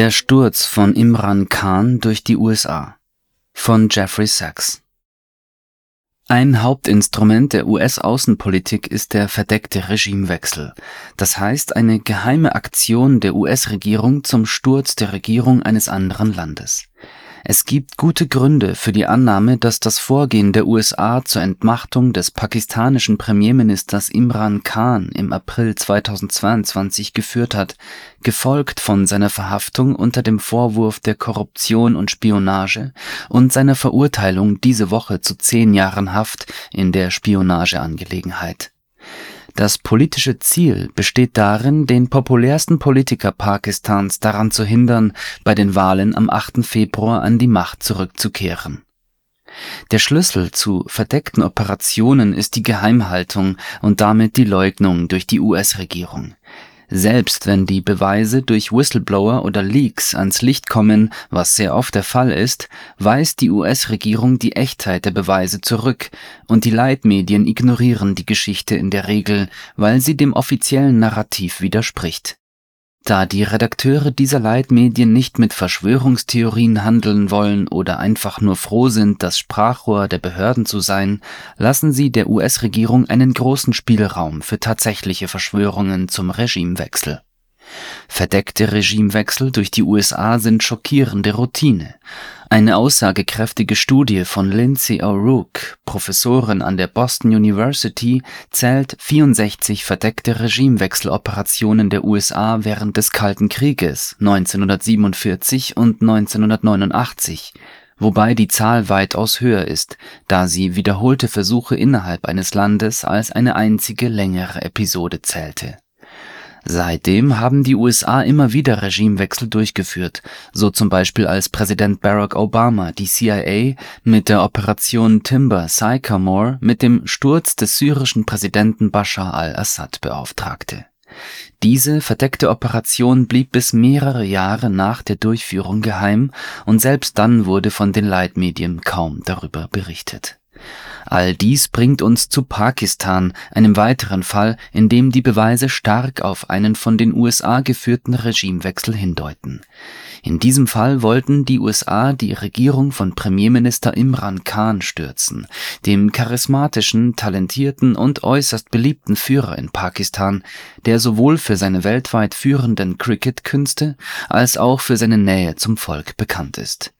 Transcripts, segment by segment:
Der Sturz von Imran Khan durch die USA von Jeffrey Sachs. Ein Hauptinstrument der US-Außenpolitik ist der verdeckte Regimewechsel, das heißt eine geheime Aktion der US-Regierung zum Sturz der Regierung eines anderen Landes es gibt gute Gründe für die Annahme, dass das Vorgehen der USA zur Entmachtung des pakistanischen Premierministers Imran Khan im April 2022 geführt hat, gefolgt von seiner Verhaftung unter dem Vorwurf der Korruption und Spionage und seiner Verurteilung diese Woche zu zehn Jahren Haft in der Spionageangelegenheit das politische Ziel besteht darin, den populärsten Politiker Pakistans daran zu hindern, bei den Wahlen am 8. Februar an die Macht zurückzukehren. Der Schlüssel zu verdeckten Operationen ist die Geheimhaltung und damit die Leugnung durch die US-Regierung selbst wenn die Beweise durch Whistleblower oder Leaks ans Licht kommen, was sehr oft der Fall ist, weist die US-Regierung die Echtheit der Beweise zurück und die Leitmedien ignorieren die Geschichte in der Regel, weil sie dem offiziellen Narrativ widerspricht da die Redakteure dieser Leitmedien nicht mit Verschwörungstheorien handeln wollen oder einfach nur froh sind, das Sprachrohr der Behörden zu sein, lassen sie der US-Regierung einen großen Spielraum für tatsächliche Verschwörungen zum Regimewechsel Verdeckte Regimewechsel durch die USA sind schockierende Routine. Eine aussagekräftige Studie von Lindsay O'Rourke, Professorin an der Boston University, zählt 64 verdeckte Regimewechseloperationen der USA während des Kalten Krieges 1947 und 1989, wobei die Zahl weitaus höher ist, da sie wiederholte Versuche innerhalb eines Landes als eine einzige längere Episode zählte Seitdem haben die USA immer wieder Regimewechsel durchgeführt, so zum Beispiel als Präsident Barack Obama die CIA mit der Operation Timber Sycamore mit dem Sturz des syrischen Präsidenten Bashar al-Assad beauftragte. Diese verdeckte Operation blieb bis mehrere Jahre nach der Durchführung geheim und selbst dann wurde von den Leitmedien kaum darüber berichtet All dies bringt uns zu Pakistan, einem weiteren Fall, in dem die Beweise stark auf einen von den USA geführten Regimewechsel hindeuten. In diesem Fall wollten die USA die Regierung von Premierminister Imran Khan stürzen, dem charismatischen, talentierten und äußerst beliebten Führer in Pakistan, der sowohl für seine weltweit führenden Cricket-Künste als auch für seine Nähe zum Volk bekannt ist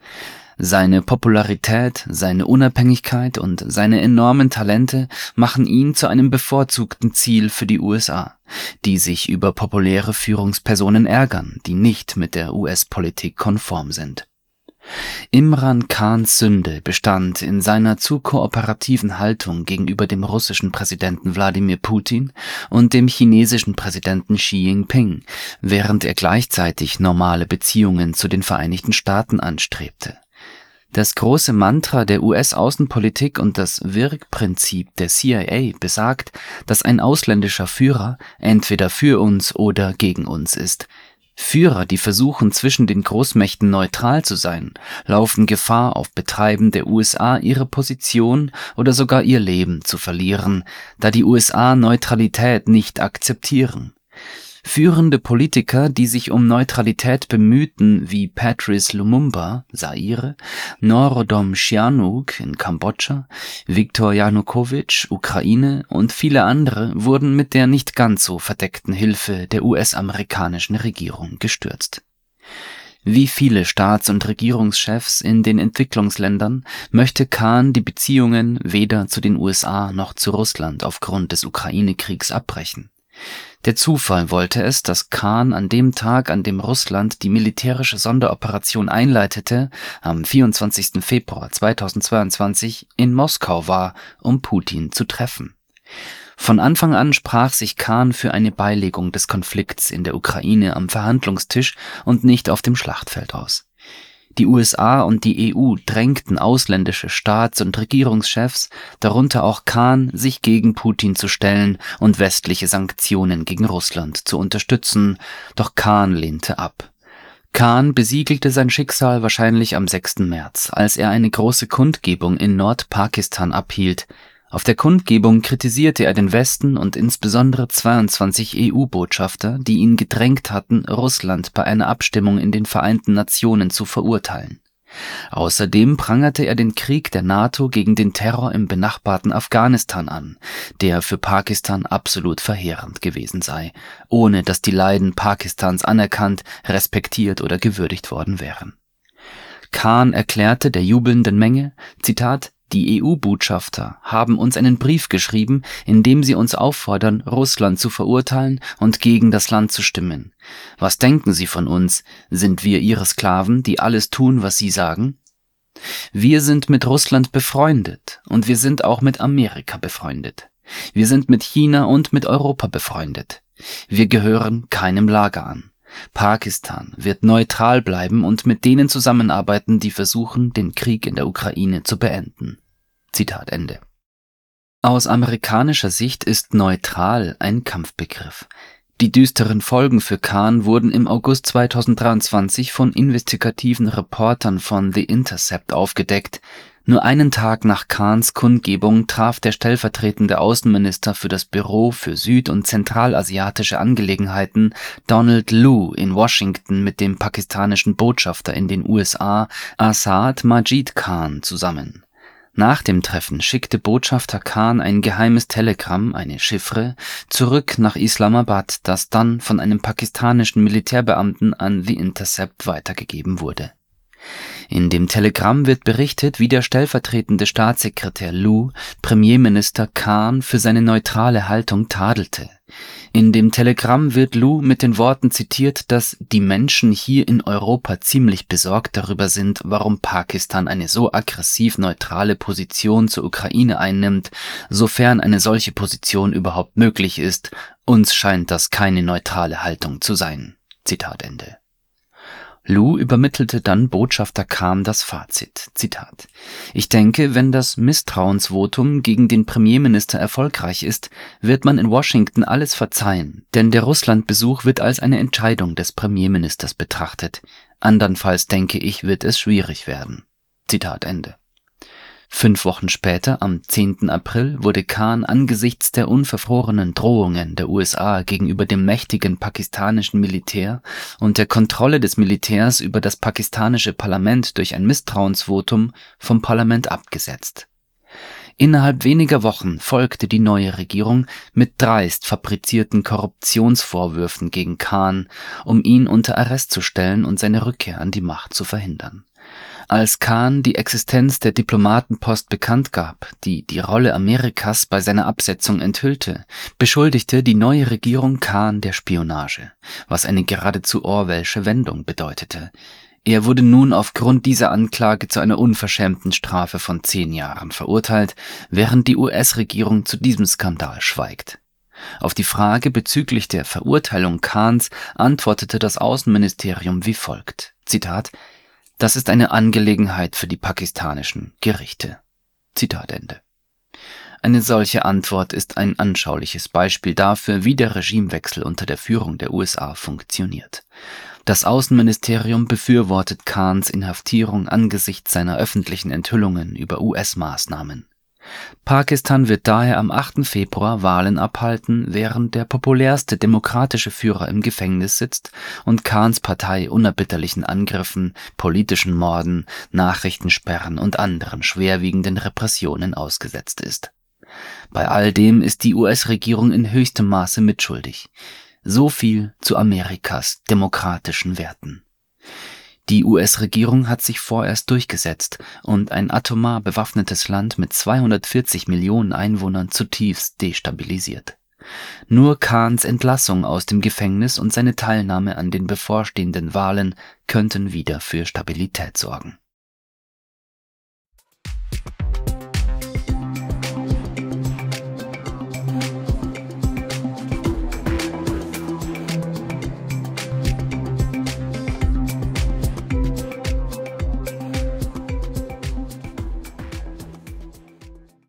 seine Popularität, seine Unabhängigkeit und seine enormen Talente machen ihn zu einem bevorzugten Ziel für die USA, die sich über populäre Führungspersonen ärgern, die nicht mit der US-Politik konform sind. Imran Khans Sünde bestand in seiner zu kooperativen Haltung gegenüber dem russischen Präsidenten Wladimir Putin und dem chinesischen Präsidenten Xi Jinping, während er gleichzeitig normale Beziehungen zu den Vereinigten Staaten anstrebte das große Mantra der US-Außenpolitik und das Wirkprinzip der CIA besagt, dass ein ausländischer Führer entweder für uns oder gegen uns ist. Führer, die versuchen, zwischen den Großmächten neutral zu sein, laufen Gefahr, auf Betreiben der USA ihre Position oder sogar ihr Leben zu verlieren, da die USA Neutralität nicht akzeptieren Führende Politiker, die sich um Neutralität bemühten, wie Patrice Lumumba (Zaire), Norodom Sihanouk in Kambodscha, Viktor Janukowitsch (Ukraine) und viele andere, wurden mit der nicht ganz so verdeckten Hilfe der US-amerikanischen Regierung gestürzt. Wie viele Staats und Regierungschefs in den Entwicklungsländern möchte Khan die Beziehungen weder zu den USA noch zu Russland aufgrund des Ukraine-Kriegs abbrechen der Zufall wollte es, dass Khan an dem Tag, an dem Russland die militärische Sonderoperation einleitete, am 24. Februar 2022 in Moskau war, um Putin zu treffen. Von Anfang an sprach sich Khan für eine Beilegung des Konflikts in der Ukraine am Verhandlungstisch und nicht auf dem Schlachtfeld aus die USA und die EU drängten ausländische Staats und Regierungschefs, darunter auch Khan, sich gegen Putin zu stellen und westliche Sanktionen gegen Russland zu unterstützen, doch Khan lehnte ab. Khan besiegelte sein Schicksal wahrscheinlich am 6. März, als er eine große Kundgebung in Nordpakistan abhielt Auf der Kundgebung kritisierte er den Westen und insbesondere 22 EU-Botschafter, die ihn gedrängt hatten, Russland bei einer Abstimmung in den Vereinten Nationen zu verurteilen. Außerdem prangerte er den Krieg der NATO gegen den Terror im benachbarten Afghanistan an, der für Pakistan absolut verheerend gewesen sei, ohne dass die Leiden Pakistans anerkannt, respektiert oder gewürdigt worden wären. Khan erklärte der jubelnden Menge, Zitat, die EU-Botschafter haben uns einen Brief geschrieben, in dem sie uns auffordern, Russland zu verurteilen und gegen das Land zu stimmen. Was denken Sie von uns? Sind wir Ihre Sklaven, die alles tun, was Sie sagen? Wir sind mit Russland befreundet und wir sind auch mit Amerika befreundet. Wir sind mit China und mit Europa befreundet. Wir gehören keinem Lager an. Pakistan wird neutral bleiben und mit denen zusammenarbeiten, die versuchen, den Krieg in der Ukraine zu beenden. Zitat Ende. Aus amerikanischer Sicht ist neutral ein Kampfbegriff. Die düsteren Folgen für Khan wurden im August 2023 von investigativen Reportern von The Intercept aufgedeckt, nur einen Tag nach Khans Kundgebung traf der stellvertretende Außenminister für das Büro für süd und zentralasiatische Angelegenheiten Donald Lu in Washington mit dem pakistanischen Botschafter in den USA Asad Majid Khan zusammen. Nach dem Treffen schickte Botschafter Khan ein geheimes Telegramm, eine Chiffre, zurück nach Islamabad, das dann von einem pakistanischen Militärbeamten an The Intercept weitergegeben wurde in dem Telegramm wird berichtet, wie der stellvertretende Staatssekretär Lu Premierminister Khan für seine neutrale Haltung tadelte. In dem Telegramm wird Lu mit den Worten zitiert, dass die Menschen hier in Europa ziemlich besorgt darüber sind, warum Pakistan eine so aggressiv neutrale Position zur Ukraine einnimmt, sofern eine solche Position überhaupt möglich ist. Uns scheint das keine neutrale Haltung zu sein. Zitat Ende. Lu übermittelte dann Botschafter Khan das Fazit. Zitat. Ich denke, wenn das Misstrauensvotum gegen den Premierminister erfolgreich ist, wird man in Washington alles verzeihen, denn der Russlandbesuch wird als eine Entscheidung des Premierministers betrachtet. Andernfalls denke ich, wird es schwierig werden. Zitat Ende. Fünf Wochen später, am 10. April, wurde Khan angesichts der unverfrorenen Drohungen der USA gegenüber dem mächtigen pakistanischen Militär und der Kontrolle des Militärs über das pakistanische Parlament durch ein Misstrauensvotum vom Parlament abgesetzt. Innerhalb weniger Wochen folgte die neue Regierung mit dreist fabrizierten Korruptionsvorwürfen gegen Khan, um ihn unter Arrest zu stellen und seine Rückkehr an die Macht zu verhindern als Khan die Existenz der Diplomatenpost bekannt gab, die die Rolle Amerikas bei seiner Absetzung enthüllte, beschuldigte die neue Regierung Khan der Spionage, was eine geradezu Orwellsche Wendung bedeutete. Er wurde nun aufgrund dieser Anklage zu einer unverschämten Strafe von zehn Jahren verurteilt, während die US-Regierung zu diesem Skandal schweigt. Auf die Frage bezüglich der Verurteilung Khans antwortete das Außenministerium wie folgt. Zitat das ist eine Angelegenheit für die pakistanischen Gerichte. Zitat Ende. Eine solche Antwort ist ein anschauliches Beispiel dafür, wie der Regimewechsel unter der Führung der USA funktioniert. Das Außenministerium befürwortet Khans Inhaftierung angesichts seiner öffentlichen Enthüllungen über US-Maßnahmen. Pakistan wird daher am 8. Februar Wahlen abhalten, während der populärste demokratische Führer im Gefängnis sitzt und Khans Partei unerbitterlichen Angriffen, politischen Morden, Nachrichtensperren und anderen schwerwiegenden Repressionen ausgesetzt ist. Bei all dem ist die US-Regierung in höchstem Maße mitschuldig. So viel zu Amerikas demokratischen Werten. Die US-Regierung hat sich vorerst durchgesetzt und ein atomar bewaffnetes Land mit 240 Millionen Einwohnern zutiefst destabilisiert. Nur Khans Entlassung aus dem Gefängnis und seine Teilnahme an den bevorstehenden Wahlen könnten wieder für Stabilität sorgen